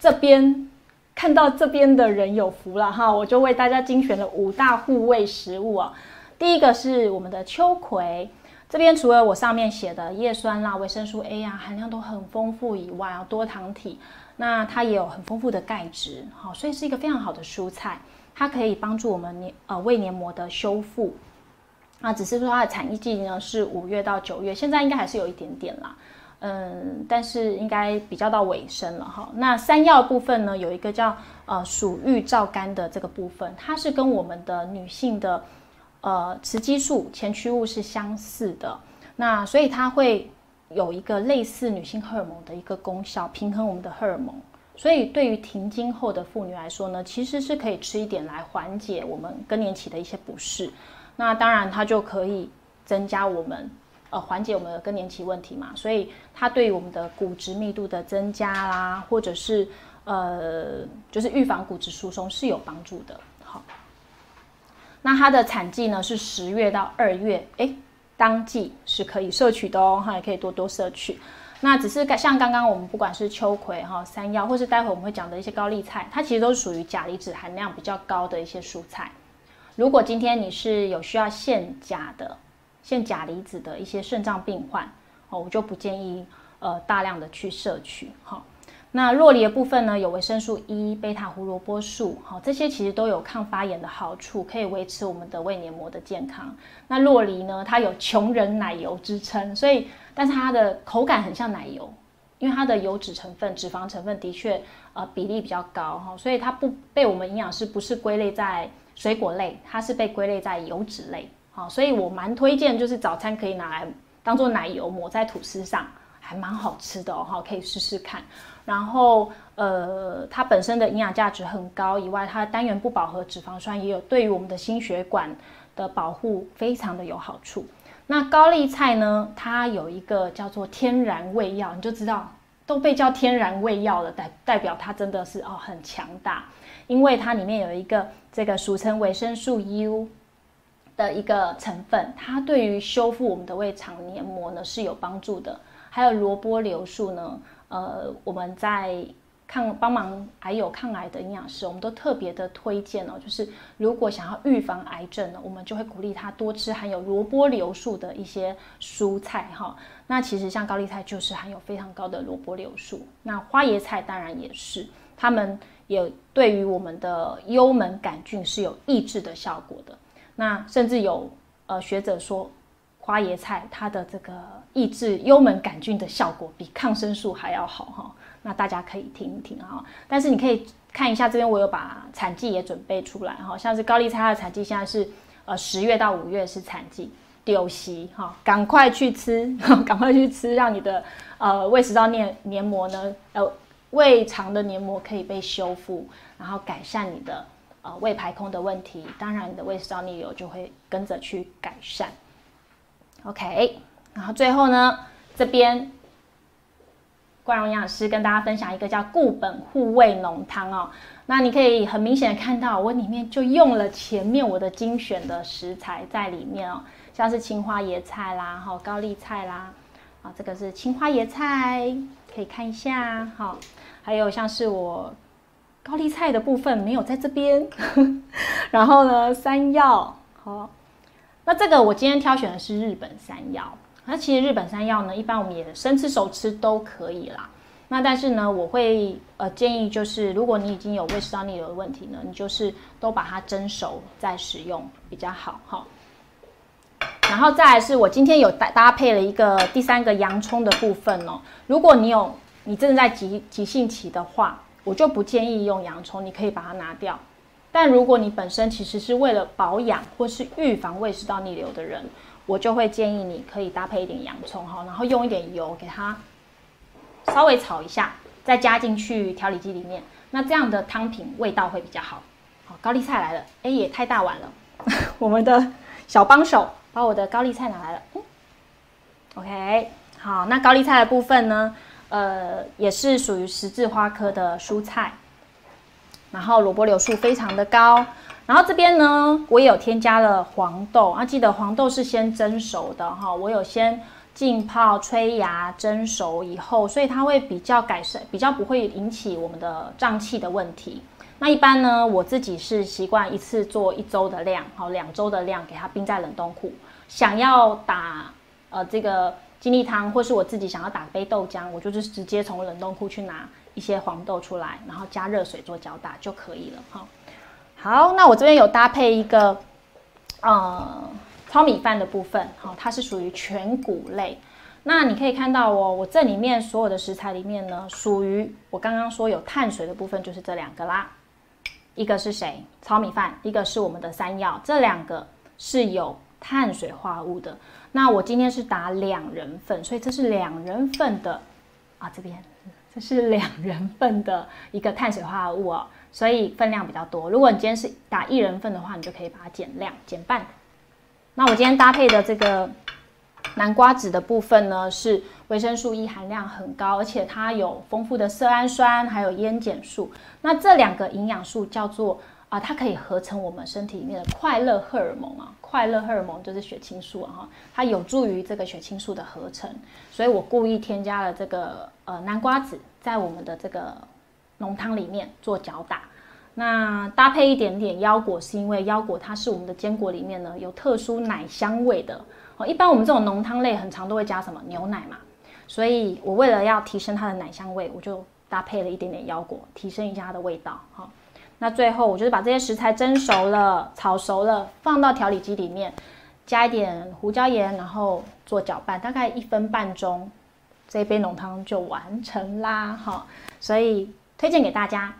这边看到这边的人有福了哈，我就为大家精选了五大护卫食物啊。第一个是我们的秋葵，这边除了我上面写的叶酸啦、维生素 A 啊含量都很丰富以外啊，多糖体，那它也有很丰富的钙质，好，所以是一个非常好的蔬菜，它可以帮助我们黏呃胃黏膜的修复。那只是说它的产季呢是五月到九月，现在应该还是有一点点啦。嗯，但是应该比较到尾声了哈。那山药部分呢，有一个叫呃鼠玉皂苷的这个部分，它是跟我们的女性的呃雌激素前驱物是相似的，那所以它会有一个类似女性荷尔蒙的一个功效，平衡我们的荷尔蒙。所以对于停经后的妇女来说呢，其实是可以吃一点来缓解我们更年期的一些不适。那当然它就可以增加我们。呃，缓解我们的更年期问题嘛，所以它对于我们的骨质密度的增加啦，或者是呃，就是预防骨质疏松是有帮助的。好，那它的产季呢是十月到二月，哎，当季是可以摄取的哦，哈，也可以多多摄取。那只是像刚刚我们不管是秋葵哈、山药，或是待会我们会讲的一些高丽菜，它其实都是属于钾离子含量比较高的一些蔬菜。如果今天你是有需要限钾的。像钾离子的一些肾脏病患哦，我就不建议呃大量的去摄取哈。那洛梨的部分呢，有维生素 E、贝塔胡萝卜素，好，这些其实都有抗发炎的好处，可以维持我们的胃黏膜的健康。那洛梨呢，它有穷人奶油之称，所以但是它的口感很像奶油，因为它的油脂成分、脂肪成分的确呃比例比较高哈，所以它不被我们营养师不是归类在水果类，它是被归类在油脂类。好，所以我蛮推荐，就是早餐可以拿来当做奶油抹在吐司上，还蛮好吃的哦，哈，可以试试看。然后，呃，它本身的营养价值很高，以外它的单元不饱和脂肪酸也有对于我们的心血管的保护非常的有好处。那高丽菜呢，它有一个叫做天然胃药，你就知道都被叫天然胃药了，代代表它真的是哦很强大，因为它里面有一个这个俗称维生素 U。的一个成分，它对于修复我们的胃肠黏膜呢是有帮助的。还有萝卜硫素呢，呃，我们在抗帮忙还有抗癌的营养师，我们都特别的推荐哦。就是如果想要预防癌症呢，我们就会鼓励他多吃含有萝卜硫素的一些蔬菜哈。那其实像高丽菜就是含有非常高的萝卜硫素，那花椰菜当然也是，它们也对于我们的幽门杆菌是有抑制的效果的。那甚至有呃学者说，花椰菜它的这个抑制幽门杆菌的效果比抗生素还要好哈。那大家可以听一听哈。但是你可以看一下这边，我有把产季也准备出来哈。像是高丽菜它的产季现在是呃十月到五月是产季，丢席哈，赶快去吃，赶快去吃，让你的呃胃食道黏黏膜呢，呃胃肠的黏膜可以被修复，然后改善你的。呃，胃排空的问题，当然你的胃食道逆流就会跟着去改善。OK，然后最后呢，这边冠荣营养师跟大家分享一个叫固本护胃浓汤哦。那你可以很明显的看到，我里面就用了前面我的精选的食材在里面哦，像是青花椰菜啦，哈，高丽菜啦，啊，这个是青花椰菜，可以看一下，好，还有像是我。高丽菜的部分没有在这边，然后呢，山药好，那这个我今天挑选的是日本山药。那其实日本山药呢，一般我们也生吃熟吃都可以啦。那但是呢，我会呃建议就是，如果你已经有胃食道逆流的问题呢，你就是都把它蒸熟再使用比较好哈。然后再来是我今天有搭搭配了一个第三个洋葱的部分哦。如果你有你正在急急性期的话。我就不建议用洋葱，你可以把它拿掉。但如果你本身其实是为了保养或是预防胃食道逆流的人，我就会建议你可以搭配一点洋葱哈，然后用一点油给它稍微炒一下，再加进去调理机里面。那这样的汤品味道会比较好。好，高丽菜来了，哎也太大碗了，我们的小帮手把我的高丽菜拿来了。嗯 OK，好，那高丽菜的部分呢？呃，也是属于十字花科的蔬菜，然后萝卜硫素非常的高，然后这边呢，我也有添加了黄豆啊，记得黄豆是先蒸熟的哈，我有先浸泡、吹芽、蒸熟以后，所以它会比较改善，比较不会引起我们的胀气的问题。那一般呢，我自己是习惯一次做一周的量，好两周的量，给它冰在冷冻库。想要打呃这个金力汤，或是我自己想要打杯豆浆，我就是直接从冷冻库去拿一些黄豆出来，然后加热水做搅打就可以了哈。好，那我这边有搭配一个呃糙米饭的部分，好，它是属于全谷类。那你可以看到哦，我这里面所有的食材里面呢，属于我刚刚说有碳水的部分就是这两个啦。一个是谁？糙米饭，一个是我们的山药，这两个是有碳水化合物的。那我今天是打两人份，所以这是两人份的啊，这边这是两人份的一个碳水化合物哦，所以分量比较多。如果你今天是打一人份的话，你就可以把它减量减半。那我今天搭配的这个。南瓜籽的部分呢，是维生素 E 含量很高，而且它有丰富的色氨酸，还有烟碱素。那这两个营养素叫做啊，它可以合成我们身体里面的快乐荷尔蒙啊，快乐荷尔蒙就是血清素啊，它有助于这个血清素的合成。所以我故意添加了这个呃南瓜籽在我们的这个浓汤里面做搅打。那搭配一点点腰果，是因为腰果它是我们的坚果里面呢有特殊奶香味的。哦一般我们这种浓汤类很常都会加什么牛奶嘛，所以我为了要提升它的奶香味，我就搭配了一点点腰果，提升一下它的味道。哈，那最后我就是把这些食材蒸熟了、炒熟了，放到调理机里面，加一点胡椒盐，然后做搅拌，大概一分半钟，这一杯浓汤就完成啦。哈，所以推荐给大家。